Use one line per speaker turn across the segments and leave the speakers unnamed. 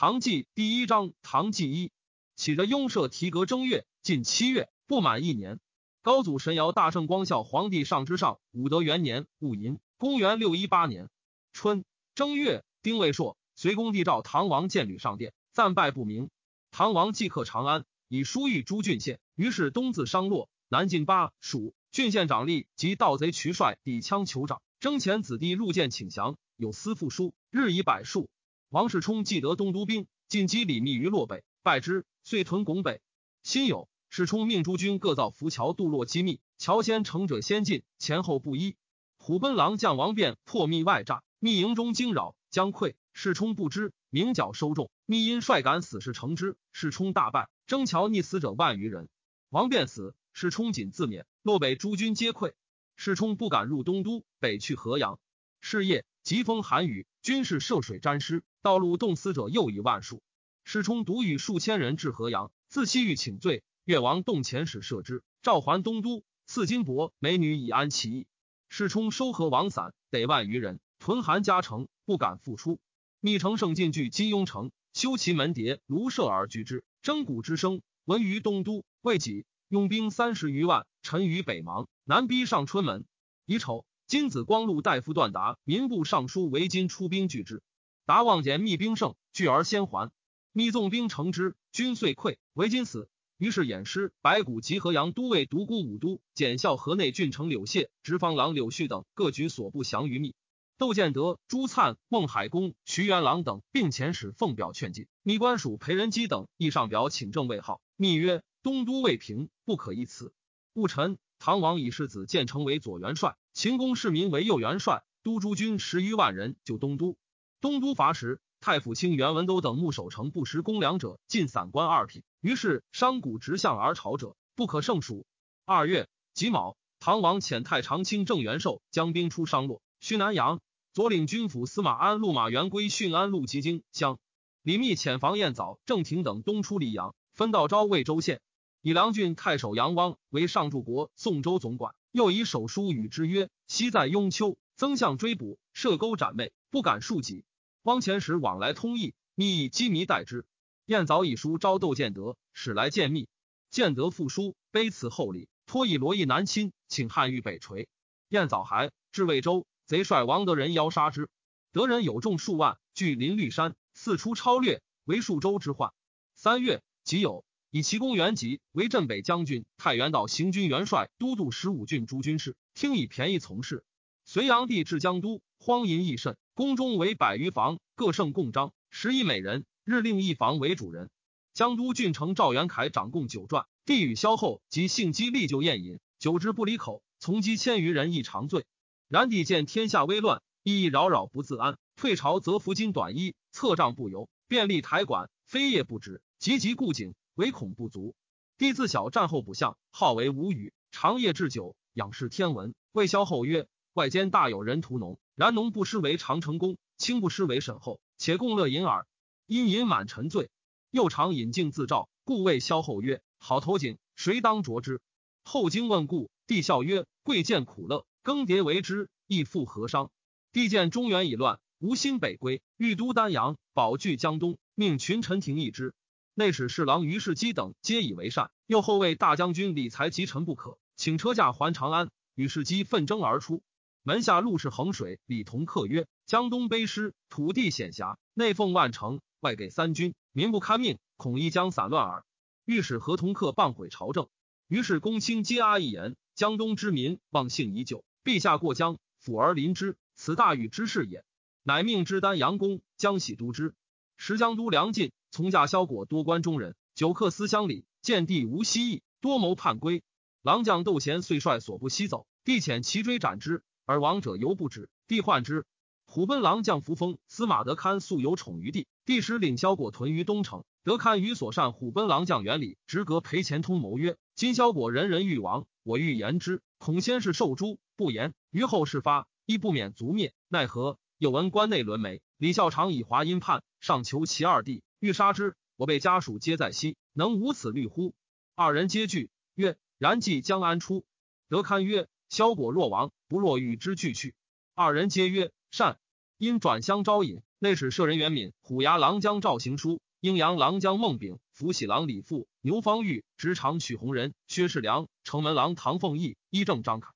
唐纪第一章，唐纪一起着雍赦提格正月，近七月，不满一年。高祖神尧大圣光孝皇帝上之上，武德元年戊寅，公元六一八年春正月，丁未朔，隋公帝召唐王见旅上殿，赞拜不明。唐王即刻长安，以书谕诸郡县。于是东自商洛，南进巴蜀，郡县长吏及盗贼渠帅抵羌酋长，征前子弟入见请降，有司复书，日以百数。王世充既得东都兵，进击李密于洛北，败之，遂屯拱北。辛酉，世充命诸军各造浮桥渡洛机密，桥先乘者先进，前后不一。虎贲郎将王变破密外栅，密营中惊扰，将溃。世充不知，明角收众，密因率敢死士乘之，世充大败，征桥溺死者万余人。王变死，世充仅自免，洛北诸军皆溃。世充不敢入东都，北去河阳。是夜，疾风寒雨，军士涉水沾湿。道路冻死者又以万数，世充独与数千人至河阳，自西域请罪。越王动前使射之，召还东都，赐金帛美女以安其意。世充收合王散，得万余人，屯韩家城，不敢复出。密城胜进据金庸城，修其门牒，卢舍而居之。征鼓之声闻于东都，未己，用兵三十余万，陈于北邙，南逼上春门。乙丑，金子光禄大夫段达民部尚书为金出兵拒之。达望见密兵胜，拒而先还。密纵兵乘之，军遂溃，为金死。于是偃师、白骨及河阳都尉独孤武都检校河内郡城柳谢、直方郎柳絮等各举所部降于密。窦建德、朱粲、孟海公、徐元郎等并遣使奉表劝进。密官属裴仁基等亦上表请正位号。密曰：东都未平，不可一辞。戊辰，唐王以世子建成为左元帅，秦公世民为右元帅，都诸军十余万人就东都。东都伐时，太府卿袁文都等牧守城不食公粮者，尽散官二品。于是商贾直向而朝者不可胜数。二月己卯，唐王遣太常卿郑元寿将兵出商洛，须南阳，左领军府司马安陆马元归训安陆及京乡。李密遣房彦藻、郑廷等东出黎阳，分道昭魏州县。以梁郡太守杨汪为上柱国宋州总管，又以手书与之曰：“昔在雍丘，曾相追捕，射钩斩魅，不敢数己。”汪前时往来通义，密以机迷待之。燕早以书招窦建德，使来见密。建德复书，卑辞厚礼，托以罗邑南侵，请汉御北垂。燕早还至魏州，贼帅王德仁邀杀之。德仁有众数万，据林绿山，四出超略，为数州之患。三月即有，以齐公元吉为镇北将军、太原道行军元帅、都督十五郡诸军事，听以便宜从事。隋炀帝至江都，荒淫益甚。宫中为百余房，各盛共章，十一美人。日令一房为主人。江都郡丞赵元凯掌供酒传，帝与萧后及幸姬立就宴饮，久之不离口。从击千余人亦长醉。然帝见天下危乱，亦扰扰不自安。退朝则服金短衣，侧帐不游，便立台馆，飞夜不止。急急顾景，唯恐不足。帝自小战后不相，号为吴语，长夜置酒，仰视天文。谓萧后曰：“外间大有人屠农。”然农不失为长成功，卿不失为沈后，且共乐饮耳。因饮满沉醉，又常饮镜自照，故谓萧后曰：“好头颈，谁当着之？”后经问故，帝笑曰：“贵贱苦乐，更迭为之，亦复何伤？”帝见中原已乱，无心北归，欲都丹阳，保据江东，命群臣廷议之。内史侍郎于世基等皆以为善，又后为大将军李财急臣不可，请车驾还长安。于世基奋争而出。门下陆氏衡水，李同客曰：“江东卑湿，土地险狭，内奉万城，外给三军，民不堪命，恐一将散乱耳。”御史何同客谤毁朝政，于是公卿皆阿一言：“江东之民忘性已久，陛下过江，抚而临之，此大禹之事也。”乃命之丹阳公江喜都之。时江都梁晋从驾萧果多关中人，久客思乡里，见地无西意，多谋叛归。郎将窦贤遂率所部西走，帝遣其追斩之。而亡者犹不止，帝患之。虎贲郎将扶风司马德堪素有宠于帝，帝时领萧果屯于东城。德堪与所善虎贲郎将元礼直阁裴前通谋曰：“今萧果人人欲亡，我欲言之，恐先是受诛，不言于后事发，亦不免族灭。奈何？有闻关内沦没，李孝常以华阴叛，上求其二弟，欲杀之。我辈家属皆在西，能无此虑乎？”二人皆惧，曰：“然计将安出？”德堪曰：“萧果若亡。”不若与之俱去，二人皆曰善。因转相招引，内史舍人元敏、虎牙郎将赵行书、阴阳郎将孟炳、福喜郎李富、牛方玉、直长曲弘仁、薛世良、城门郎唐凤义、一正张凯、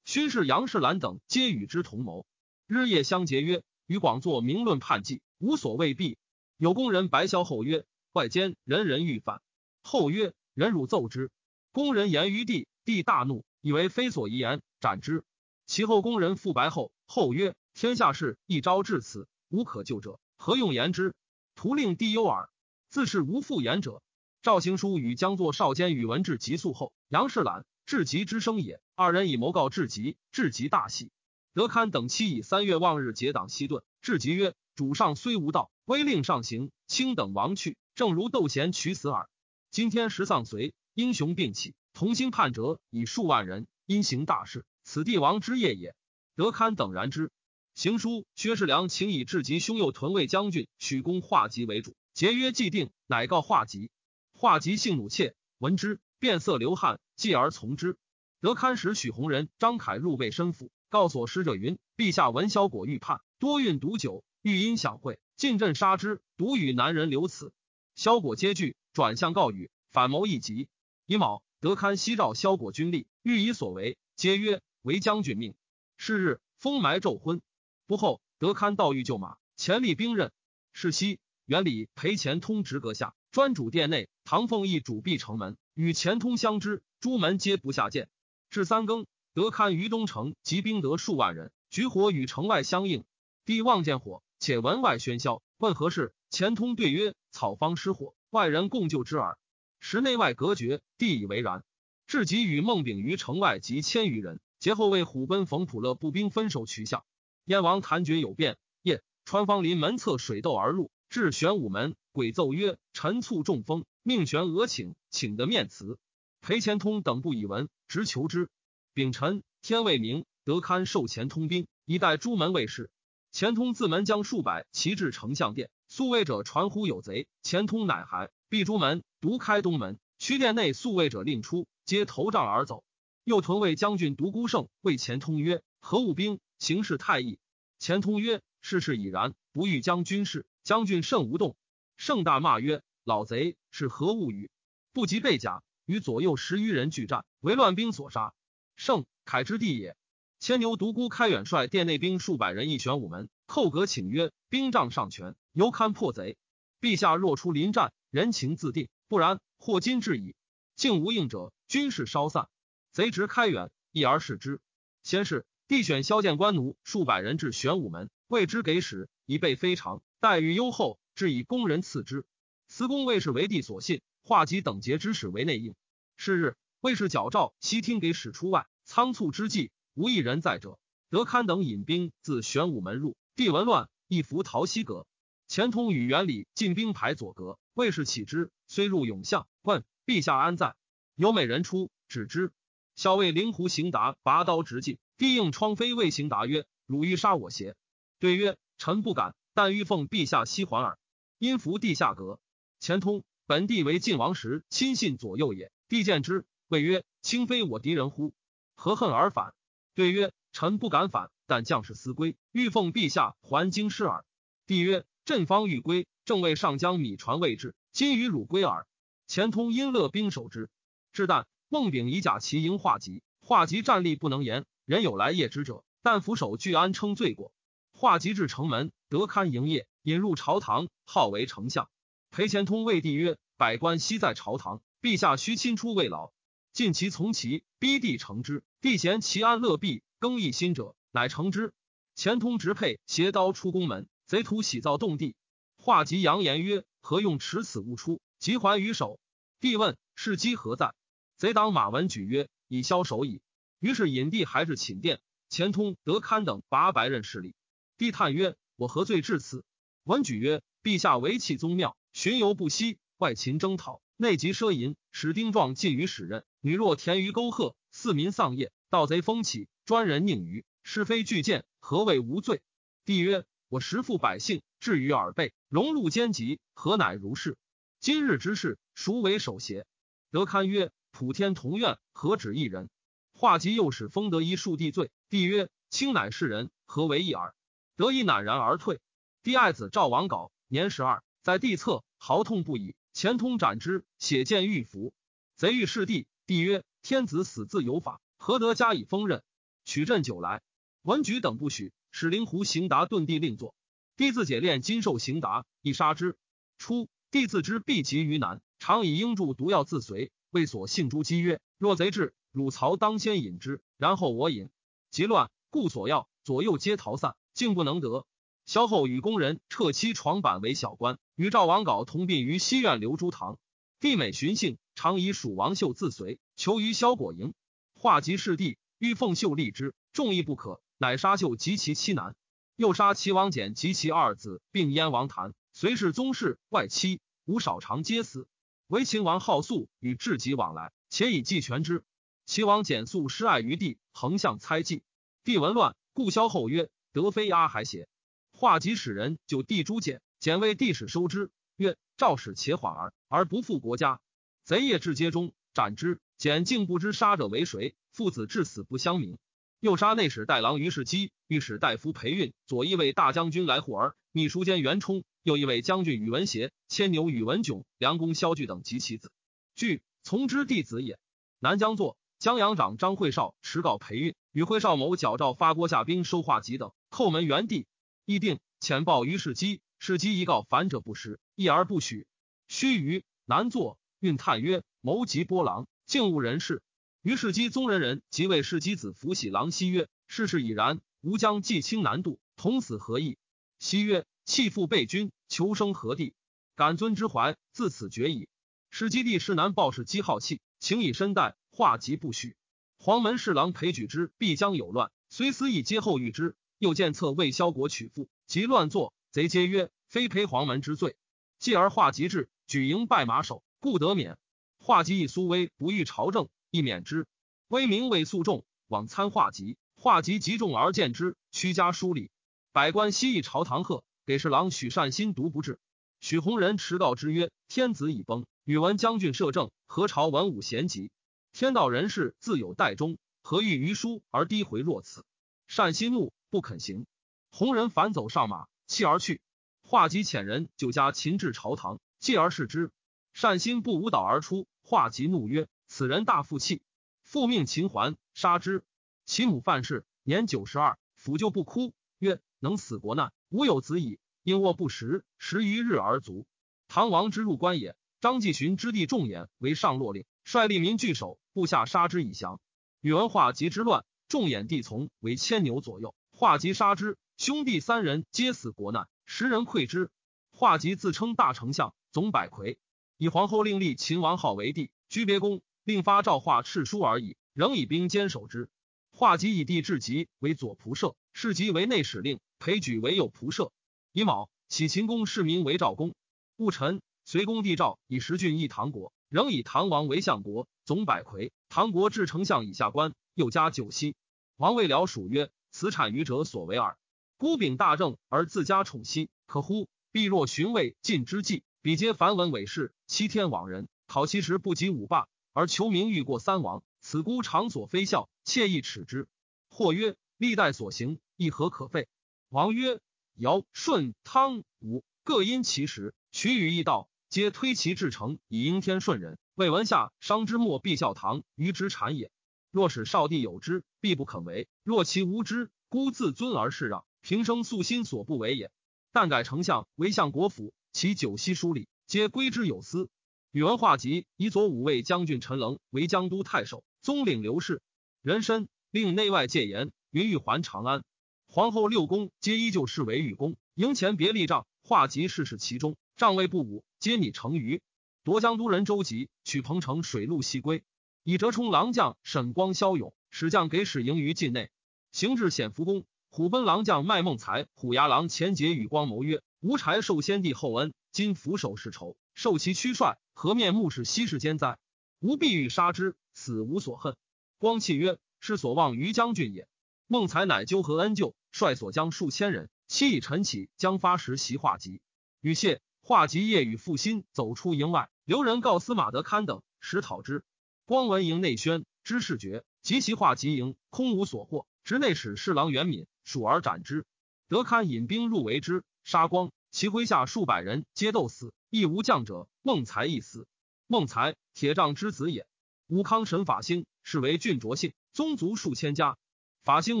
勋士杨世兰等，皆与之同谋，日夜相结约，与广作明论叛计，无所未避。有工人白萧后曰：“外间人人欲反。”后曰：“人汝奏之。”工人言于帝，帝大怒，以为非所宜言，斩之。其后工人复白后，后曰：“天下事一朝至此。”无可救者，何用言之？徒令帝忧耳。自是无复言者。赵行书与将作少监宇文志急速后，杨世览至极之生也。二人以谋告至极，至极大喜。德堪等期以三月望日结党西遁。至极曰：“主上虽无道，威令上行，卿等亡去，正如窦贤取死耳。今天时丧随，英雄并起，同心叛折，以数万人，因行大事，此帝王之业也。德堪等然之。”行书，薛世良请以至极兄右屯卫将军许公化吉为主，节约既定，乃告化吉。化吉性怒切，闻之，变色流汗，继而从之。德堪使许弘仁、张凯入备申府，告所使者云：陛下闻萧果欲叛，多运毒酒，欲因享会，进阵杀之，独与男人留此。萧果皆惧，转向告语，反谋一急。乙卯，得堪西召萧果军力，欲以所为，皆曰：为将军命。是日，封埋昼昏。不后，德堪道欲救马，前立兵刃。是夕，元礼陪钱通直阁下，专主殿内。唐凤义主闭城门，与钱通相知，诸门皆不下见。至三更，德堪于东城集兵得数万人，举火与城外相应。帝望见火，且闻外喧嚣，问何事？钱通对曰：“草方失火，外人共救之耳。”时内外隔绝，帝以为然。至即与孟炳于城外及千余人，劫后为虎贲冯普勒步兵分守渠下。燕王谭觉有变，夜川方临门侧水斗而入，至玄武门，鬼奏曰：“臣卒中风，命玄娥请，请得面辞。”裴乾通等不以闻，直求之。丙辰，天未明，得堪受钱通兵，以待朱门卫士。钱通自门将数百骑至丞相殿，宿卫者传呼有贼，钱通乃还，闭朱门，独开东门。区殿内宿卫者令出，皆投杖而走。右屯卫将军独孤胜谓钱通曰：“何物兵？”形势太易，钱通曰：“事事已然，不欲将军事。”将军甚无动。盛大骂曰：“老贼是何物语？不及备甲，与左右十余人拒战，为乱兵所杀。盛凯之地也。”牵牛独孤开远帅殿内兵数百人，一玄武门寇阁，请曰：“兵仗尚全，犹堪破贼。陛下若出临战，人情自定；不然，或今至矣。竟无应者，军事稍散，贼直开远，一而视之。先是。”帝选萧剑官奴数百人至玄武门，谓之给使，以备非常。待遇优厚，至以宫人赐之。司公卫士为帝所信，化及等节之使为内应。是日，卫士矫诏，悉听给使出外。仓促之际，无一人在者。德堪等引兵自玄武门入，帝闻乱，一伏逃西阁。钱通与元礼进兵排左阁，卫士起之，虽入永巷，问陛下安在？有美人出，止之。校尉灵狐行达拔刀直进。帝应窗妃魏行答曰：“汝欲杀我邪？”对曰：“臣不敢，但欲奉陛下西还耳。”因服地下阁。钱通本帝为晋王时亲信左右也。帝见之，谓曰：“卿非我敌人乎？何恨而反？”对曰：“臣不敢反，但将士思归，欲奉陛下还京师耳。”帝曰：“朕方欲归，正为上将米传未至，今与汝归耳。”钱通因乐兵守之。至旦，孟炳以甲骑迎化吉，化吉战力不能言。人有来谒之者，但俯首拒安称罪过。化吉至城门，得堪营业，引入朝堂，号为丞相。裴乾通谓帝曰：“百官悉在朝堂，陛下须亲出慰劳。尽其从其，逼帝成之。帝嫌其安乐弊，更易心者，乃成之。”乾通直佩携刀出宫门，贼徒喜造动地。化及扬言曰：“何用持此物出？”即还于手。帝问：“是机何在？”贼党马文举曰：“已消手矣。”于是引帝还至寝殿，钱通、德堪等拔百刃势力。帝叹曰：“我何罪至此？”文举曰：“陛下为弃宗庙，巡游不息，外勤征讨，内急奢淫，使丁壮尽于使任。女若田于沟壑，四民丧业，盗贼风起，专人佞于是非巨贱，何谓无罪？”帝曰：“我实负百姓，至于耳背，荣禄奸极，何乃如是？今日之事，孰为首邪？”德堪曰：“普天同愿，何止一人？”化及又使封得一数帝罪，帝曰：“卿乃是人，何为一耳？”得以赧然而退。帝爱子赵王杲，年十二，在地侧，嚎痛不已，前通斩之，血溅玉符。贼欲弑帝，帝曰：“天子死自有法，何得加以封刃？”取朕酒来，文举等不许，使灵狐行达遁地令坐。帝自解炼金兽行达，亦杀之。初，帝自知必急于难，常以鹰柱毒药自随，为所信诸姬曰：“若贼至，汝曹当先饮之，然后我饮。”急乱，故所要左右皆逃散，竟不能得。萧后与宫人撤妻床板为小官，与赵王杲同病于西苑留诸堂。帝每寻幸，常以蜀王秀自随，求于萧果营。化及弑帝。欲奉秀立之，众议不可，乃杀秀及其妻男，又杀齐王翦及其二子，并燕王谭，随氏宗室外戚吴少长皆死。唯秦王好素与至极往来，且以计权之。齐王简素失爱于帝，横向猜忌。帝闻乱，故萧后曰：“德非阿还邪？”化及使人就帝诛简，简为帝使收之，曰：“赵使且缓而，而不负国家。贼夜至街中，斩之。简竟不知杀者为谁。”父子至死不相明，又杀内史代郎于世基、御史大夫裴运、左翼卫大将军来护儿、秘书监袁冲、右翼卫将军宇文协、牵牛宇文炯、梁公萧据等及其子。据从之弟子也。南江作江阳长张惠绍持告裴运，与惠绍谋矫诏发郭下兵收化籍等，叩门原地，议定遣报于世基，世基一告反者不实，一而不许。须臾，南作运叹曰：“谋及波郎，竟误人事。”于是基宗人人即为世基子福喜郎西曰：“世事已然，吾将继清南渡，同死何益？”西曰：“弃父备君，求生何地？感尊之怀，自此绝矣。”世基帝世南报是基好气，请以身代，化及不许。黄门侍郎裴举之必将有乱，虽思以皆后遇之。又见策为萧国取妇，即乱作，贼皆曰：“非裴黄门之罪。”继而化及至，举营拜马首，故得免。化及以苏威不遇朝政。亦免之。威名为肃众，往参画集，画集极重而见之，屈家疏礼。百官悉议朝堂贺，给侍郎许善心独不至。许弘仁持道之曰：“天子已崩，宇文将军摄政，何朝文武贤集？天道人士自有代忠，何欲于书而低回若此？”善心怒，不肯行。弘仁反走上马，弃而去。画集遣人就家擒至朝堂，继而视之。善心不舞蹈而出，画集怒曰。此人大负气，复命秦还杀之。其母范氏年九十二，抚就不哭，曰：“能死国难，无有子矣。因卧不食，十余日而卒。唐王之入关也。张继寻之弟仲衍为上洛令，率吏民聚守，部下杀之以降。宇文化及之乱，仲衍弟从为千牛左右，化及杀之，兄弟三人皆死国难，十人溃之。化及自称大丞相，总百魁，以皇后令立秦王号为帝，居别宫。并发诏画敕书而已，仍以兵坚守之。画及以帝至极为左仆射，世吉为内史令，裴举为右仆射。乙卯，启秦公世民为赵公。戊辰，隋公帝诏以十郡邑唐国，仍以唐王为相国，总百魁。唐国至丞相以下官，又加九锡。王未了属曰：“此产于者所为耳。孤秉大政而自家宠息，可乎？必若寻味尽之计，比皆繁文伪事，欺天罔人，讨其实不及五霸。”而求名欲过三王，此孤常所非笑，妾亦耻之。或曰：历代所行，亦何可废？王曰：尧、舜、汤、武各因其时，取与异道，皆推其至诚，以应天顺人。未闻下商之末，必效唐于之产也。若使少帝有之，必不肯为；若其无知，孤自尊而事让，平生素心所不为也。但改丞相为相国府，其九锡书礼，皆归之有司。宇文化及以左武卫将军陈棱为江都太守，宗领刘氏。人参令内外戒严，云欲还长安。皇后六宫皆依旧视为御宫，营前别立帐，化及事事其中，帐位不武，皆拟成鱼。夺江都人周吉取彭城水陆西归，以折冲郎将沈光骁勇，使将给使营于境内。行至显福宫，虎贲郎将麦孟才、虎牙郎钱杰与光谋曰：“吴柴受先帝厚恩，今俯首是仇，受其屈率。”何面目视西世间哉？吾必欲杀之，死无所恨。光气曰：“是所望于将军也。”孟才乃纠合恩旧，率所将数千人，期以晨起将发时袭化吉。与谢化吉夜与负心走出营外，留人告司马德堪等，实讨之。光闻营内宣，知事绝，及其化吉营，空无所获，执内史侍郎袁敏，属而斩之。德堪引兵入围之，杀光。其麾下数百人皆斗死，亦无将者。孟才亦死。孟才，铁杖之子也。武康神法兴，是为郡卓姓，宗族数千家。法兴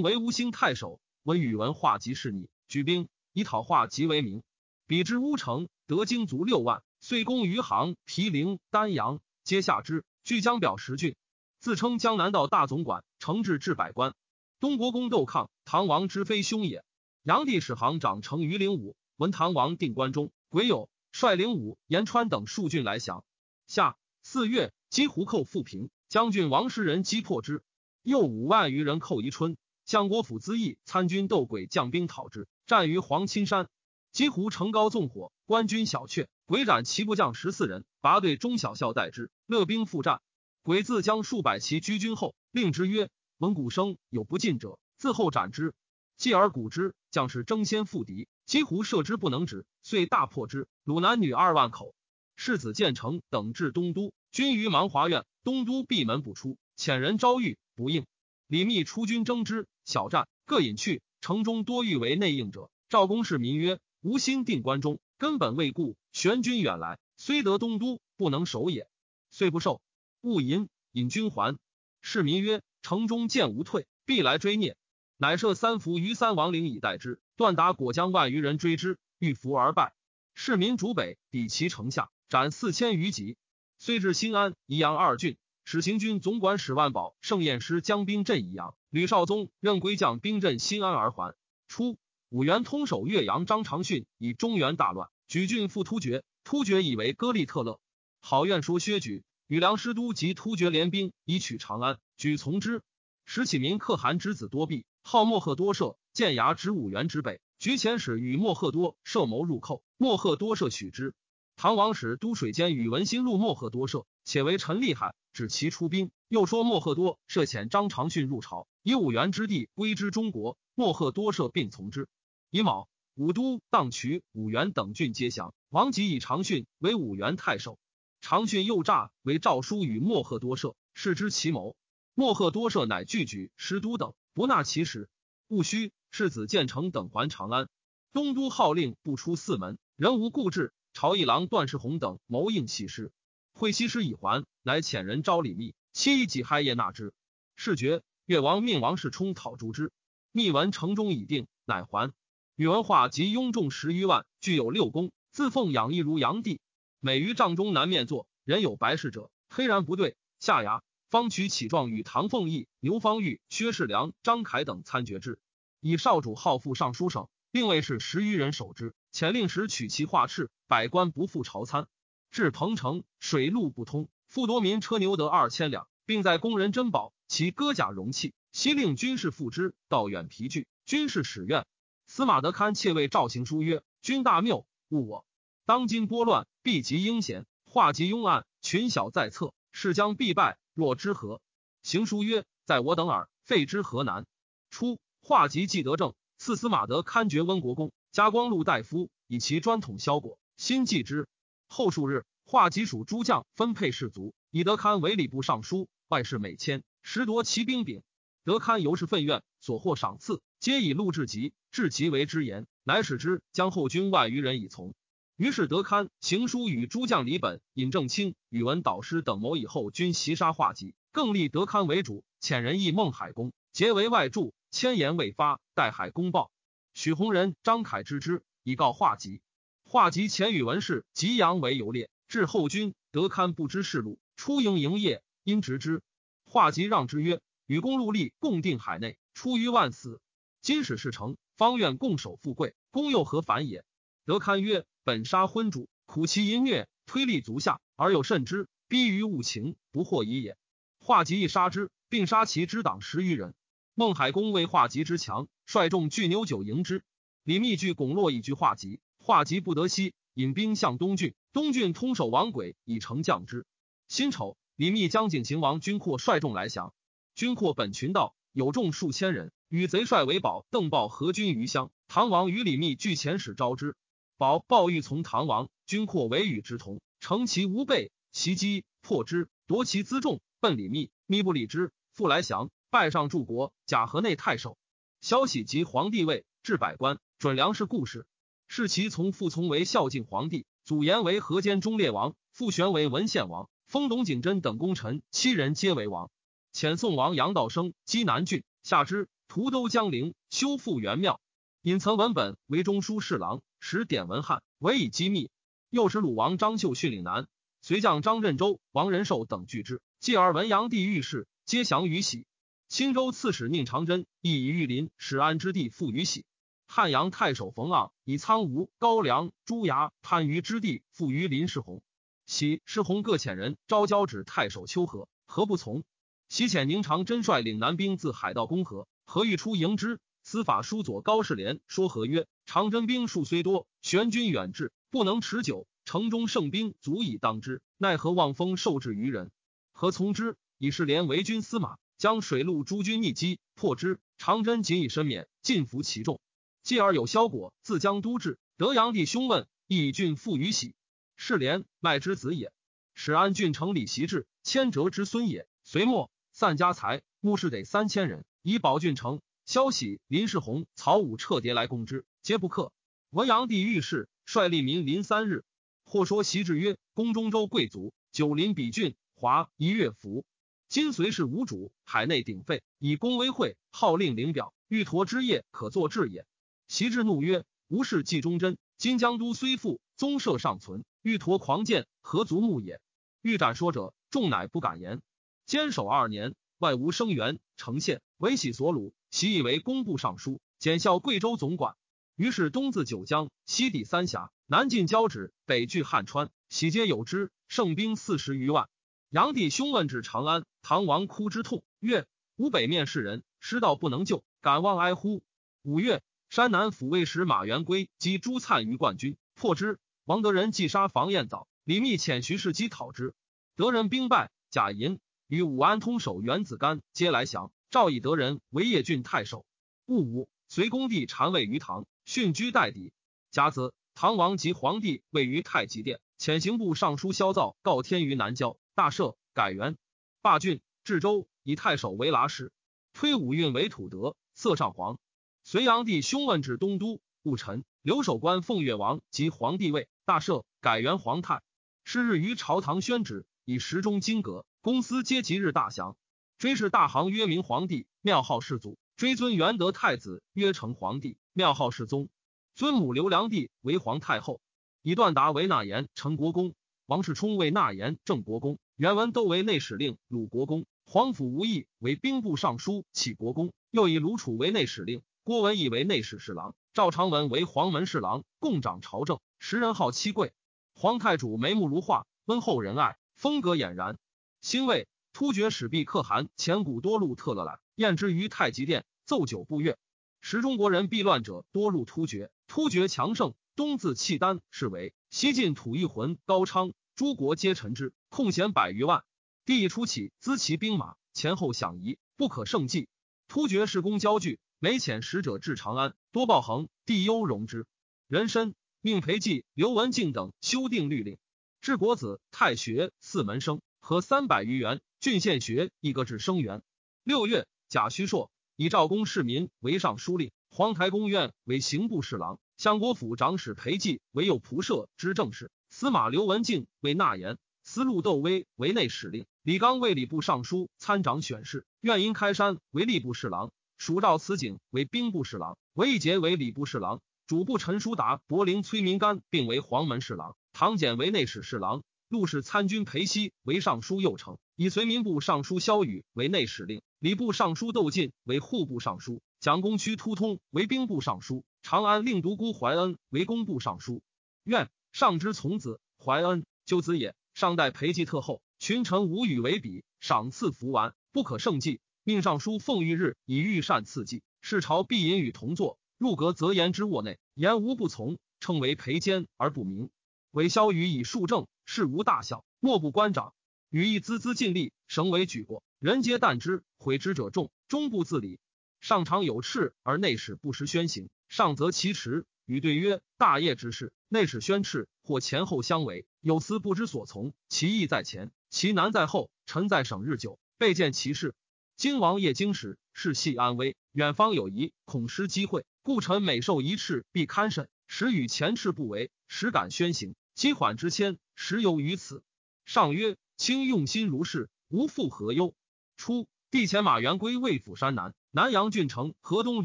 为吴兴太守，闻宇文化及是逆，举兵以讨化及为名。彼之乌城，得精卒六万，遂攻余杭、毗陵、丹阳，皆下之。据江表十郡，自称江南道大总管，承制至百官。东国公窦抗，唐王之非兄也。炀帝使行长成于灵武。文唐王定关中，癸酉，率领武、延川等数郡来降。夏四月，击胡寇复平，将军王师仁击破之。又五万余人寇宜春，相国府资义参军斗鬼将兵讨之，战于黄钦山。击胡城高纵火，官军小却，鬼斩其部将十四人，拔队中小校待之，勒兵复战。鬼自将数百骑居军后，令之曰：“闻鼓声有不进者，自后斩之。”继而鼓之，将士争先赴敌。几乎射之不能止，遂大破之。鲁男女二万口。世子建成等至东都，军于芒华院。东都闭门不出，遣人招谕不应。李密出军征之，小战各隐去。城中多欲为内应者。赵公氏民曰：“无心定关中，根本未固。玄军远来，虽得东都，不能守也。遂不受。勿引，引军还。市民曰：城中见无退，必来追灭。乃设三伏于三王陵以待之。”段达果将万余人追之，遇伏而败。市民逐北，抵其城下，斩四千余级。虽至新安、宜阳二郡，使行军总管史万宝、盛彦师将兵镇宜阳。吕少宗任归将兵镇新安而还。初，武元通守岳阳张长训以中原大乱，举郡复突厥。突厥以为割利特勒，好愿说薛举与梁师都及突厥联兵以取长安，举从之。时启民可汗之子多弼，号莫贺多舍。建牙指五原之北，局遣使与莫贺多设谋入寇，莫贺多设许之。唐王使都水监宇文新入莫贺多设，且为臣厉害，指其出兵。又说莫贺多设遣张长训入朝，以五原之地归之中国。莫贺多设并从之。乙卯，武都、荡渠、五原等郡皆降。王吉以长训为五原太守。长训又诈为诏书与莫贺多设，视之其谋。莫贺多设乃拒举师都等，不纳其实。戊戌。世子建成等还长安，东都号令不出四门，人无故志。朝议郎段世宏等谋应弃师，会西师已还，乃遣人招李密，期以己亥夜纳之。是决，越王命王世充讨诛之。密闻城中已定，乃还。宇文化及拥众十余万，具有六宫，自奉养一如炀帝。每于帐中南面坐，人有白事者，黑然不对。下牙方取起状与唐凤义、刘方玉、薛世良、张凯等参决之。以少主号赴尚书省，并卫士十余人守之。遣令时取其画敕，百官不复朝参。至彭城，水陆不通，复夺民车牛得二千两，并在工人珍宝其戈甲容器。悉令军士付之，道远疲惧。军士使愿。司马德堪窃谓赵行书曰：“君大谬，误我。当今拨乱，必及英贤，化及庸暗，群小在侧，势将必败。若之何？”行书曰：“在我等耳，废之何难？”初。化及既得政，赐司马德堪爵温国公，加光禄大夫，以其专统萧果。新继之后数日，化及属诸将分配士卒，以德堪为礼部尚书，外事每迁，实夺其兵柄。德堪由是愤怨，所获赏赐皆以禄至极，至极为之言，乃使之将后军万余人以从。于是德堪行书与诸将李本、尹正清、宇文导师等谋以后军袭杀化及，更立德堪为主，遣人诣孟海公，结为外助。千言未发，待海公报。许弘仁、张凯知之，以告化吉。化吉前宇文氏吉阳为游猎，至后军，德堪不知事路，出营营业，因执之。化吉让之曰：“与公戮力共定海内，出于万死。今使事成，方愿共守富贵，公又何反也？”德堪曰：“本杀昏主，苦其淫虐，推力足下，而有甚之，逼于物情，不惑已也。”化吉亦杀之，并杀其之党十余人。孟海公为化吉之强，率众聚牛酒迎之。李密据巩洛以拒化吉，化吉不得西，引兵向东郡。东郡通守王轨以成降之。辛丑，李密将景行王军阔率众来降。军阔本群盗，有众数千人，与贼帅为保、邓豹合军于乡。唐王与李密俱遣使招之。保鲍欲从唐王，军阔为与之同，乘其无备，袭击破之，夺其辎重，奔李密。密不理之，复来降。拜上柱国，假河内太守。消息及皇帝位，至百官，准粮食故事。是其从父从为孝敬皇帝，祖言为河间忠烈王，父玄为文献王，封董景真等功臣七人皆为王。遣宋王杨道生击南郡，下之屠都江陵，修复元庙。隐曾文本为中书侍郎，使典文翰，委以机密。又使鲁王张绣训岭南，随将张振州、王仁寿等拒之。继而文阳帝遇事，皆降于喜。青州刺史宁长真亦以玉林始安之地复于喜。汉阳太守冯盎以苍梧、高梁、朱崖、潘禺之地复于林世洪。喜、世洪各遣人招交指太守丘和，何不从？喜遣宁长真率领南兵自海道攻河，何欲出迎之？司法书左高士廉说和曰：“长征兵数虽多，玄军远至，不能持久。城中胜兵足以当之，奈何望风受制于人？何从之？”以士连为军司马，将水陆诸军逆击，破之。长征仅以身免，尽服其众。继而有萧果自江都至，德阳帝兄问，以郡父于喜。士廉麦之子也。始安郡城李袭志，千折之孙也。隋末散家财，牧士得三千人，以保郡城。萧喜、林世洪、曹武彻迭来攻之，皆不克。文阳帝遇事，率吏民临三日。或说袭志曰：“宫中州贵族，久临比郡，华一月服。今随是无主，海内鼎沸，以公威会，号令领表，欲陀之业，可作治也。”袭志怒曰：“吾事计忠贞，今江都虽复，宗社尚存，欲陀狂见，何足目也？”欲斩说者，众乃不敢言。坚守二年，外无生援，城县为喜所虏。其以为工部尚书，检校贵州总管。于是东自九江，西抵三峡，南进交趾，北据汉川，喜皆有之。胜兵四十余万。炀帝兄问至长安，唐王哭之痛，曰：“吾北面士人，失道不能救，敢望哀乎？”五月，山南抚慰使马元圭击朱粲于冠军，破之。王德仁击杀房彦藻，李密遣徐世基讨之。德仁兵败，贾银与武安通守元子干皆来降。赵以德人为叶郡太守。戊午，隋恭帝禅位于唐，殉居代邸。甲子，唐王及皇帝位于太极殿，遣刑部尚书萧造告天于南郊，大赦，改元，罢郡，治州，以太守为剌史，推武运为土德，色上皇。隋炀帝兄问至东都，戊辰，留守官奉越王及皇帝位，大赦，改元皇太。是日于朝堂宣旨，以时中金阁，公司皆吉日大祥。追谥大行曰明皇帝，庙号世祖；追尊元德太子曰成皇帝，庙号世宗。尊母刘良娣为皇太后，以段达为纳言成国公，王世充为纳言郑国公，原文都为内史令鲁国公，皇甫无义为兵部尚书启国公，又以鲁楚为内史令，郭文义为内史侍郎，赵长文为黄门侍郎，共掌朝政。时人号七贵。皇太主眉目如画，温厚仁爱，风格俨然。兴魏。突厥使毕可汗前古多路特勒来，宴之于太极殿，奏酒不悦。时中国人避乱者多入突厥，突厥强盛，东自契丹，是为西晋吐一浑、高昌诸国皆臣之，空闲百余万。帝一初起资其兵马，前后相宜，不可胜计。突厥士公交聚，每遣使者至长安，多报恒，帝忧容之。人参命裴寂、刘文静等修订律令，治国子太学四门生，和三百余员。郡县学一个至生源。六月，贾诩硕以赵公市民为尚书令，皇台公院为刑部侍郎，相国府长史裴寂为右仆射之政事，司马刘文静为纳言，司路窦威为内史令，李纲为礼部尚书参掌选事，苑因开山为吏部侍郎，蜀赵慈景为兵部侍郎，韦义杰为礼部侍郎，主簿陈叔达、柏林崔明干并为黄门侍郎，唐简为内史侍郎。陆氏参军裴熙为尚书右丞，以随民部尚书萧宇为内史令，礼部尚书窦进为户部尚书，蒋公区突通为兵部尚书，长安令独孤怀恩为工部尚书。愿上之从子，怀恩就子也。上代裴寂特厚，群臣无与为比，赏赐服完不可胜计。命尚书奉御日以御膳赐祭，世朝必引与同坐。入阁则言之卧内，言无不从，称为裴监而不明。为萧宇以数政。事无大小，莫不官长。羽亦孜孜尽力，绳为举过，人皆惮之。悔之者众，终不自理。上常有敕，而内史不时宣行。上则其迟。与对曰：大业之事，内史宣敕，或前后相违，有司不知所从。其意在前，其难在后。臣在省日久，备见其事。今王业经时，事系安危，远方有疑，恐失机会，故臣每受一敕，必堪审。时与前斥不为，实感宣行，积缓之谦，实由于此。上曰：卿用心如是，无复何忧。初，帝遣马元归魏府山南。南阳郡城河东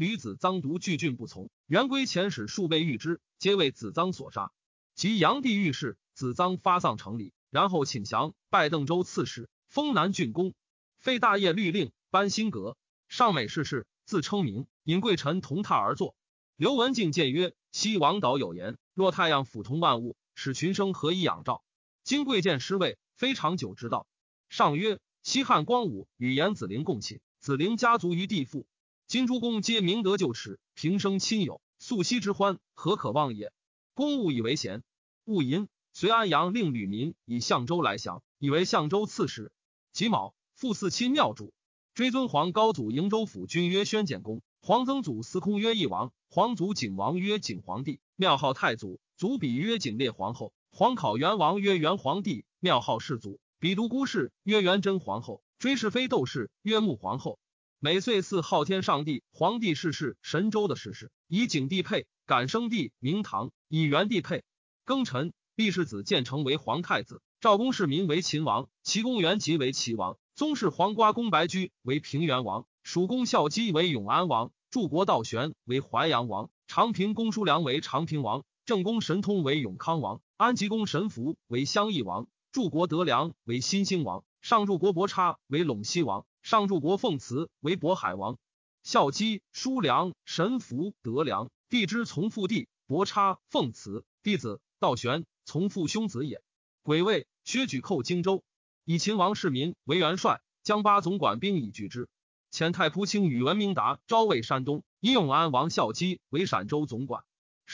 吕子臧独拒郡不从，元归遣使数倍御之，皆为子臧所杀。及炀帝遇事，子臧发丧城里，然后请降，拜邓州刺史，封南郡公。废大业律令，颁新阁。上美事事，自称名，引贵臣同榻而坐。刘文静谏曰：“昔王导有言，若太阳俯通万物，使群生何以仰照？今贵贱失位，非长久之道。”上曰：“西汉光武与颜子陵共寝。”子陵家族于地父，今诸公皆明德旧耻，平生亲友，素息之欢，何可忘也？公务以为贤。勿淫，隋安阳令吕民以相州来降，以为相州刺史。己卯，复四亲庙主，追尊皇高祖瀛州府君曰宣简公，皇曾祖司空曰义王，皇祖景王曰景皇帝，庙号太祖，祖比曰景烈皇后，皇考元王曰元皇帝，庙号世祖，比独孤氏曰元贞皇后。追是非斗士，曰穆皇后。每岁祀昊天上帝、皇帝逝世、神州的逝世，以景帝配，感生帝明堂，以元帝配。庚辰，毕世子建成为皇太子，赵公世民为秦王，齐公元吉为齐王，宗室黄瓜公白居为平原王，蜀公孝基为永安王，柱国道玄为淮阳王，长平公叔良为长平王，正宫神通为永康王，安吉公神福为襄邑王，柱国德良为新兴王。上柱国伯差为陇西王，上柱国凤慈为渤海王。孝基、叔良、神福、德良，弟之从父弟；伯差、凤慈弟子道玄从父兄子也。癸未，薛举寇荆州，以秦王世民为元帅，将八总管兵以拒之。遣太仆卿宇文明达招魏山东，以永安王孝基为陕州总管。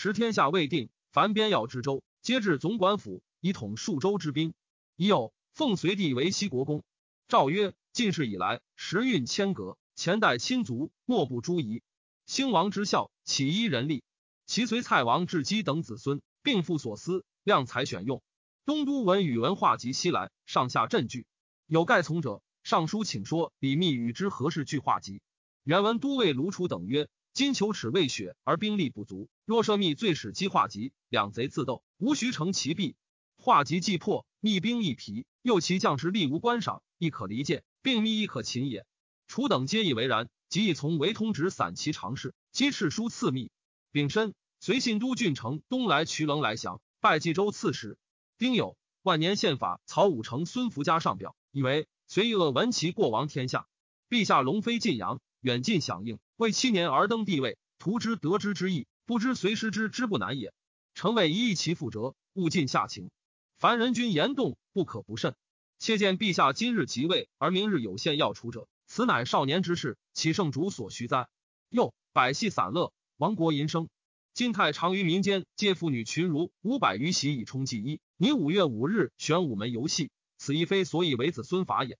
时天下未定，凡边要之州，皆至总管府，以统数州之兵。已有。奉隋帝为西国公，诏曰：近世以来，时运千革，前代亲族，莫不诸夷。兴王之孝，起依人力。其随蔡王至基等子孙，并复所思，量才选用。东都文与文化及西来，上下震惧。有盖从者，上书请说李密与之何事俱化及。原文都尉卢楚等曰：今求耻未雪，而兵力不足，若设密最使击化及，两贼自斗，无徐成其弊。化及既破，密兵一疲。又其将士力无观赏，亦可离间，并密亦可擒也。楚等皆以为然，即以从为通直散其常事，击敕书赐密。丙申，随信都郡城东来渠棱来降，拜冀州刺史。丁酉，万年宪法曹武成、孙福家上表，以为随恶闻其过亡天下，陛下龙飞晋阳，远近响应，为七年而登帝位，图之得之之意，不知随失之之不难也。臣为一议其复折，勿尽下情。凡人君言动，不可不慎。切见陛下今日即位，而明日有限要除者，此乃少年之事，岂圣主所需哉？又百戏散乐，亡国淫生。晋太常于民间，借妇女群儒五百余席以充祭衣。你五月五日选午门游戏，此亦非所以为子孙法也。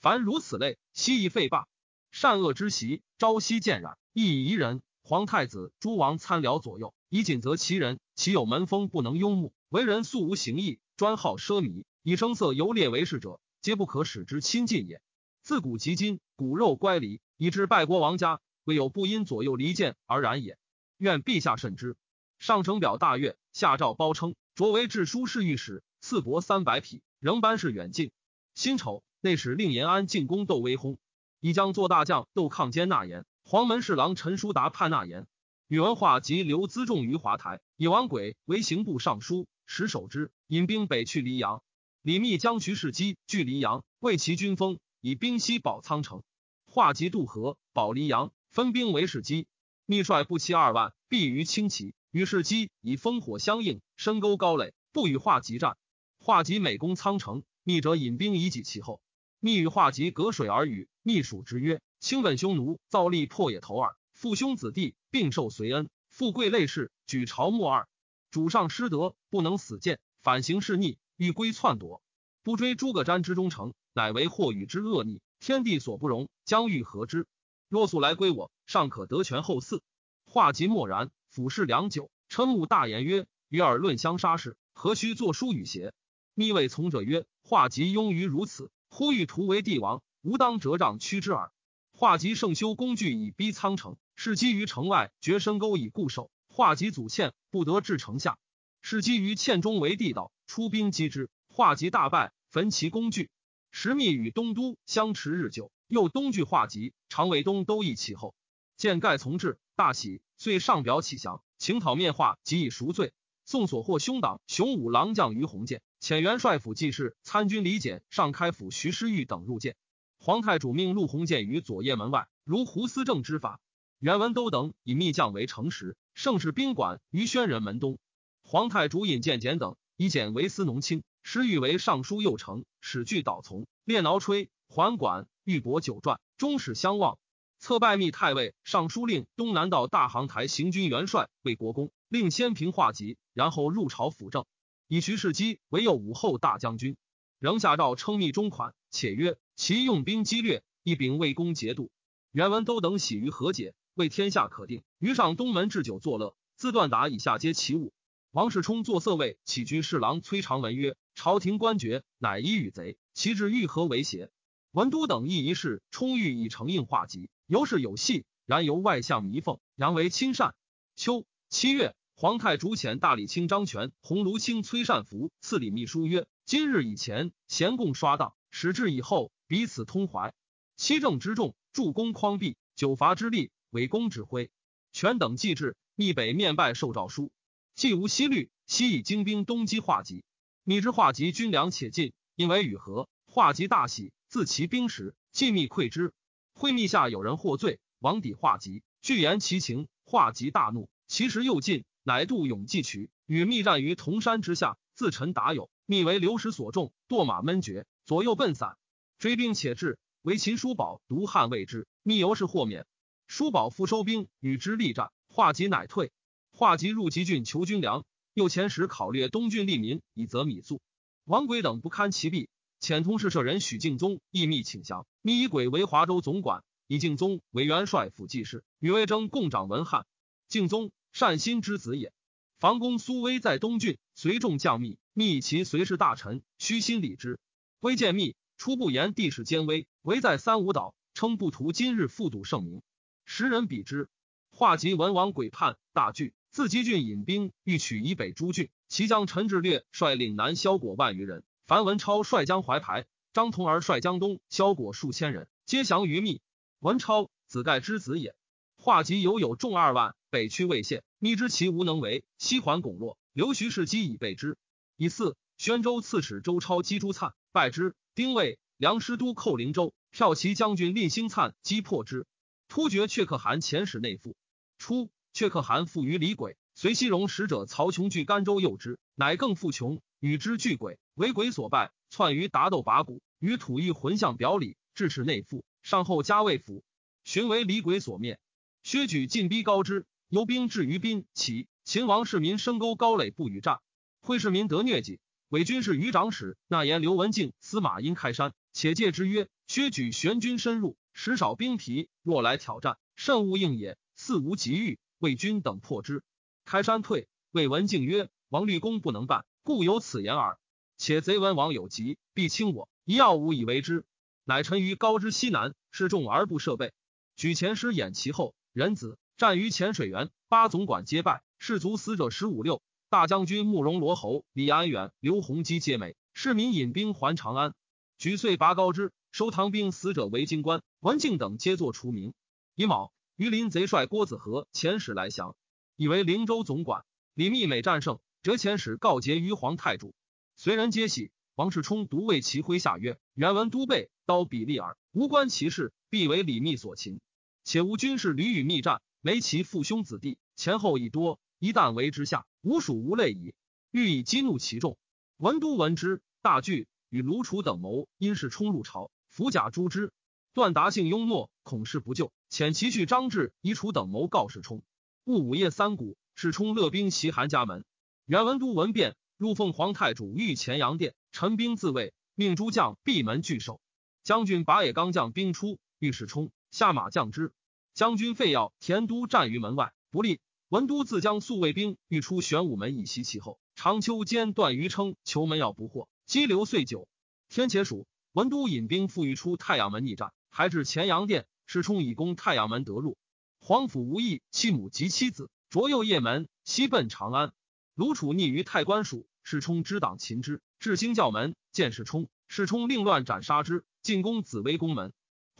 凡如此类，悉以废罢。善恶之习，朝夕渐染，亦以夷人。皇太子、诸王参僚左右，以谨责其人，岂有门风不能拥慕？为人素无行义。专好奢靡，以声色游猎为事者，皆不可使之亲近也。自古及今，骨肉乖离，以致败国亡家，未有不因左右离间而然也。愿陛下慎之。上承表大悦，下诏褒称，擢为治书侍御史，赐帛三百匹，仍班事远近。辛丑，内史令延安进宫窦威轰，以将做大将窦抗坚纳言，黄门侍郎陈叔达叛纳言。宇文化及留辎重于华台，以王轨为刑部尚书。使守之，引兵北去黎阳。李密将徐世基据黎阳，为其军锋，以兵西保仓城。化及渡河，保黎阳，分兵为世基。密率步骑二万，避于轻骑，与世基以烽火相应，深沟高垒，不与化及战。化及每攻仓城，密者引兵以挤其后。密与化及隔水而语，密属之曰：“卿本匈奴，造立破野头耳。父兄子弟并受随恩，富贵累世，举朝末二。”主上失德，不能死谏，反行弑逆，欲归篡夺，不追诸葛瞻之忠诚，乃为祸与之恶逆，天地所不容，将欲何之？若速来归我，尚可得权后嗣。话极默然，俯视良久，瞠目大言曰：“与尔论相杀事，何须作书与邪？”密谓从者曰：“话极庸于如此，呼吁图为帝王，吾当折杖屈之耳。”话极盛修工具以逼苍城，是基于城外绝深沟以固守。化及祖欠，不得至城下。是基于欠中为地道，出兵击之，化及大败，焚其工具。时密与东都相持日久，又东据化及，常为东都议其后。见盖从至，大喜，遂上表启降，请讨面化，即以赎罪。宋所获兄党雄武郎将于鸿渐，遣元帅府记事参军李简、上开府徐师玉等入见。皇太主命陆鸿渐于左掖门外，如胡思政之法。袁文都等以密将为城实，盛世宾馆于宣仁门东。皇太主引荐简等，以简为司农卿，师玉为尚书右丞，使具导从，列挠吹，桓管玉帛九传，终始相望。策拜密太尉、尚书令、东南道大行台行军元帅，为国公，令先平化籍，然后入朝辅政。以徐世基为右武后大将军，仍下诏称密中款，且曰其用兵激略，一秉魏公节度。原文都等喜于和解，为天下可定。于上东门置酒作乐，自断达以下皆其物。王世充作色位起居侍郎崔长文曰：朝廷官爵，乃一与贼，其至欲何为邪？文都等亦一事，充裕以承应化籍。由是有戏，然由外向弥缝，阳为亲善。秋七月，皇太主遣大理卿张权、鸿胪卿崔善福赐礼秘书曰：“今日以前，咸共刷荡；始至以后，彼此通怀。七政之众，助攻匡弼，九伐之力，委公指挥。权等既至，密北面拜受诏书，既无西律，西以精兵东击化吉。密之化吉军粮且尽，因为与和，化吉大喜，自其兵时，既密馈之。”会密下有人获罪，王抵化吉，具言其情，化吉大怒，其实又尽，乃渡永济渠，与密战于铜山之下，自陈达有。密为流石所中，堕马闷绝，左右奔散，追兵且至，为秦叔宝独汉未之，密由是豁免。叔宝复收兵，与之力战，化及乃退。化及入吉郡求军粮，又遣使考略东郡利民，以择米粟。王轨等不堪其弊。遣通事舍人许敬宗亦密请降，密以轨为华州总管，以敬宗为元帅府记事，与魏征共掌文翰。敬宗善心之子也。房公苏威在东郡，随众将密，密其随侍大臣，虚心礼之。威见密，初不言地势艰危，唯在三五岛，称不图今日复睹盛名。时人比之，化及文王鬼叛，大惧，自吉郡引兵欲取以北诸郡，其将陈志略率领南萧果万余人。樊文超率江淮牌，张同儿率江东萧果数千人，皆降于密。文超子盖之子也。化及犹有众二万，北驱魏县，密知其无能为，西还巩落。刘徐氏机以备之。以四宣州刺史周超击朱粲，败之。丁未，梁师都寇灵州，骠骑将军令兴粲击破之。突厥却可汗遣使内附。初，却可汗附于李轨，随西戎使者曹琼据甘州诱之，乃更复穷。与之俱轨，为鬼所败，窜于达斗拔谷，与土欲魂相表里，致使内附。上后加魏府，寻为李鬼所灭。薛举进逼高之，由兵至于滨，起秦王世民深沟高垒不与战，会世民得疟疾。伪军士余长史那言刘文静、司马殷开山，且戒之曰：薛举玄军深入，时少兵疲，若来挑战，甚勿应也。似无急遇，魏军等破之。开山退，魏文静曰：王立功不能办。故有此言耳。且贼闻王有疾，必轻我，一要无以为之。乃臣于高之西南，示众而不设备。举前师掩其后，仁子战于浅水源，八总管皆败，士卒死者十五六。大将军慕容罗侯、李安远、刘弘基皆没。市民引兵还长安。举遂拔高枝，收唐兵死者为京官。文静等皆作除名。乙卯，榆林贼帅郭子和遣使来降，以为灵州总管。李密每战胜。折遣使告捷于皇太主，随人皆喜。王世充独为其麾下曰：“原文都备刀比利耳，无关其事，必为李密所擒。且无军事屡与密战，没其父兄子弟，前后已多，一旦为之下，无属无类矣。欲以激怒其众。文都闻之，大惧，与卢楚等谋，因是冲入朝，伏甲诛之。段达性庸懦，恐事不救，遣其婿张志以楚等谋告世充。戊午夜三鼓，世充勒兵袭韩家门。元文都闻变，入奉皇太主御前阳殿，陈兵自卫，命诸将闭门拒守。将军拔野刚将兵出，御史冲下马降之。将军费耀、田都战于门外，不利。文都自将宿卫兵欲出玄武门以袭其后。长秋间段于称求门要不获，激流遂久。天且暑，文都引兵复欲出太阳门逆战，还至前阳殿，使冲以攻太阳门得入。皇甫无义妻母及妻子。卓右夜门，西奔长安。卢楚逆于太官署，世冲之党擒之，至兴教门，见世冲，世冲令乱斩杀之，进攻紫薇宫门。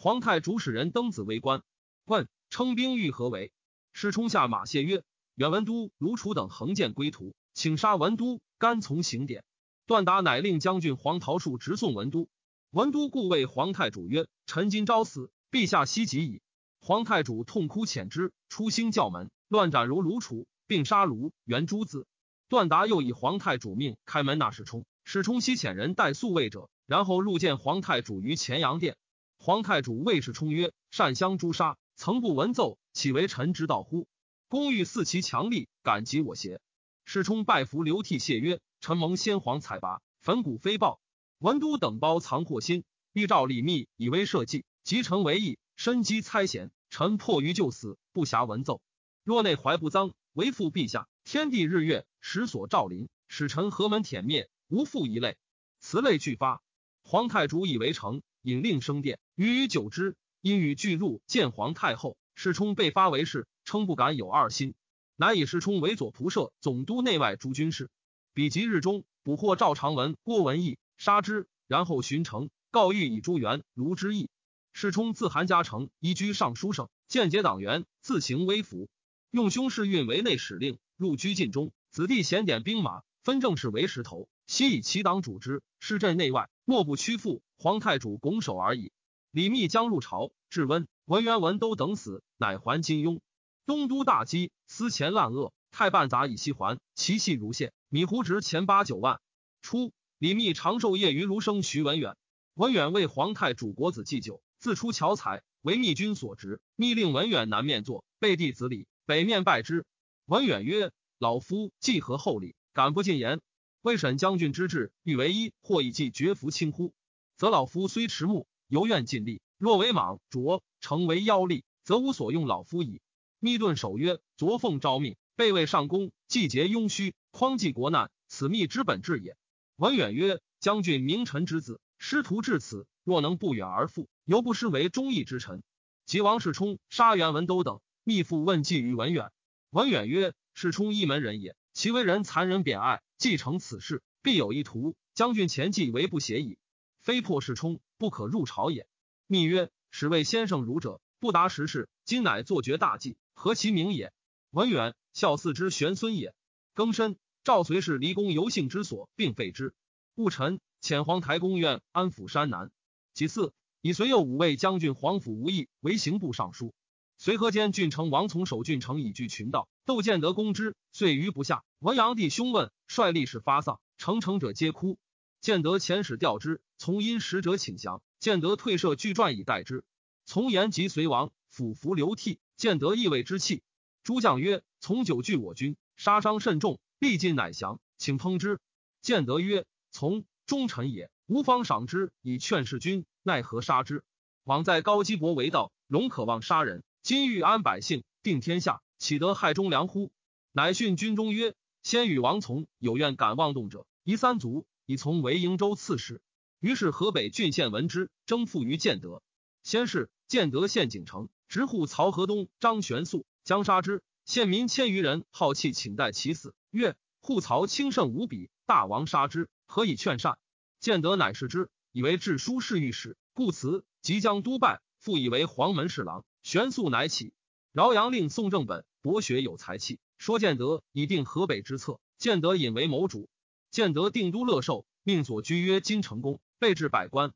皇太主使人登紫微关，问称兵欲何为？世冲下马谢曰：远文都卢楚等横剑归途，请杀文都，甘从行典。段达乃令将军黄桃树直送文都。文都故谓皇太主曰：臣今朝死，陛下希及矣。皇太主痛哭遣之，出兴教门，乱斩如卢楚，并杀卢元诸子。段达又以皇太主命开门纳世冲，史冲悉遣人带宿卫者，然后入见皇太主于乾阳殿。皇太主谓世冲曰：“善相诛杀，曾不闻奏，岂为臣之道乎？公欲似其强力，敢及我邪？”世冲拜服流涕谢曰：“臣蒙先皇采拔，焚骨非报。文都等包藏祸心，欲召李密以为社稷，即臣为义，身机猜嫌，臣迫于就死，不暇闻奏。若内怀不臧，为父陛下。”天地日月，时所照临，使臣何门舔灭，无复一类。此类俱发。皇太主以为成，引令升殿，予以久之。因与俱入见皇太后，世充被发为士，称不敢有二心，乃以世充为左仆射、总督内外诸军事。比及日中，捕获赵长文、郭文义，杀之。然后巡城，告谕以朱元、卢之意。世充自韩家城，移居尚书省，间结党员，自行微服，用兄世运为内史令。入居禁中，子弟显点兵马，分正事为石头，悉以其党主之。施镇内外，莫不屈服。皇太主拱手而已。李密将入朝，质温文元、文都等死，乃还金庸。东都大饥，私钱滥恶，太半杂以西还，其细如线。米糊值钱八九万。初，李密长寿业于卢生徐文远。文远为皇太主国子祭酒，自出巧才，为密君所执。密令文远南面坐，背弟子礼，北面拜之。文远曰：“老夫既合厚礼，敢不进言？魏沈将军之志，欲为一，或以计绝服轻乎？则老夫虽迟暮，犹愿尽力。若为莽拙，成为妖力，则无所用老夫矣。”密顿守曰：“昨奉诏命，备位上宫，季节庸虚，匡济国难，此密之本志也。”文远曰：“将军名臣之子，师徒至此，若能不远而复，犹不失为忠义之臣。”及王世充杀袁文都等，密复问计于文远。文远曰：“世充一门人也，其为人残忍贬爱，继承此事，必有一图。将军前计为不协矣，非破世冲，不可入朝也。”密曰：“使谓先生儒者，不达时事，今乃作绝大计，何其名也？”文远孝嗣之玄孙也。庚申，赵随氏离宫游幸之所，并废之。戊辰，遣黄台公院安抚山南。其次，以随右五位将军皇甫无义为刑部尚书。随河间郡城王从守郡城以拒群盗，窦建德攻之，遂于不下。文阳帝凶问，率力士发丧，成城者皆哭。建德遣使调之，从因使者请降。建德退设巨传以待之。从言及随王，俯伏流涕。建德意味之气。诸将曰：“从久拒我军，杀伤甚重，必尽乃降，请烹之。”建德曰：“从忠臣也，无方赏之以劝世君，奈何杀之？往在高基伯为道，容可望杀人。”今欲安百姓，定天下，岂得害忠良乎？乃训军中曰：“先与王从有愿敢妄动者，夷三族，以从为瀛州刺史。”于是河北郡县闻之，征附于建德。先是，建德县景城，直户曹河东、张玄素将杀之。县民千余人好气，请待其死。曰：“户曹轻盛无比，大王杀之，何以劝善？”建德乃视之，以为治书侍御史，故辞，即将督拜，复以为黄门侍郎。玄素乃起，饶阳令宋正本博学有才气，说建德以定河北之策。建德引为谋主。建德定都乐寿，命左居曰金城宫，备置百官。